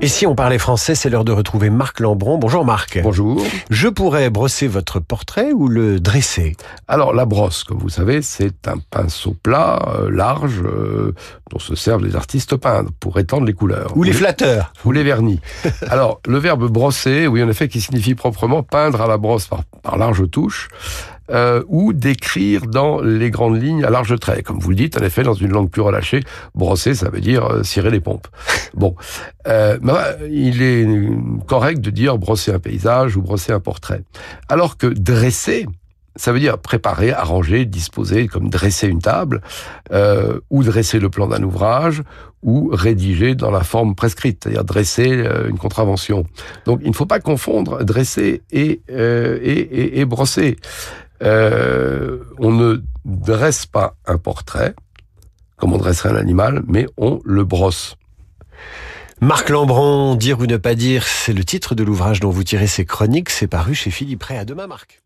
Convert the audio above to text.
Et si on parlait français, c'est l'heure de retrouver Marc Lambron. Bonjour Marc. Bonjour. Je pourrais brosser votre portrait ou le dresser? Alors la brosse, comme vous savez, c'est un pinceau plat, euh, large, euh, dont se servent les artistes peintres pour étendre les couleurs. Ou les flatteurs Ou les vernis. Alors le verbe brosser, oui en effet, qui signifie proprement peindre à la brosse par, par large touche. Euh, ou d'écrire dans les grandes lignes à large trait. Comme vous le dites, en effet, dans une langue plus relâchée, brosser, ça veut dire euh, cirer les pompes. Bon, euh, il est correct de dire brosser un paysage ou brosser un portrait. Alors que dresser, ça veut dire préparer, arranger, disposer, comme dresser une table, euh, ou dresser le plan d'un ouvrage, ou rédiger dans la forme prescrite, c'est-à-dire dresser euh, une contravention. Donc il ne faut pas confondre dresser et, euh, et, et, et brosser. Euh, on ne dresse pas un portrait, comme on dresserait un animal, mais on le brosse. Marc Lambron, Dire ou ne pas dire, c'est le titre de l'ouvrage dont vous tirez ces chroniques. C'est paru chez Philippe Ray. À demain, Marc.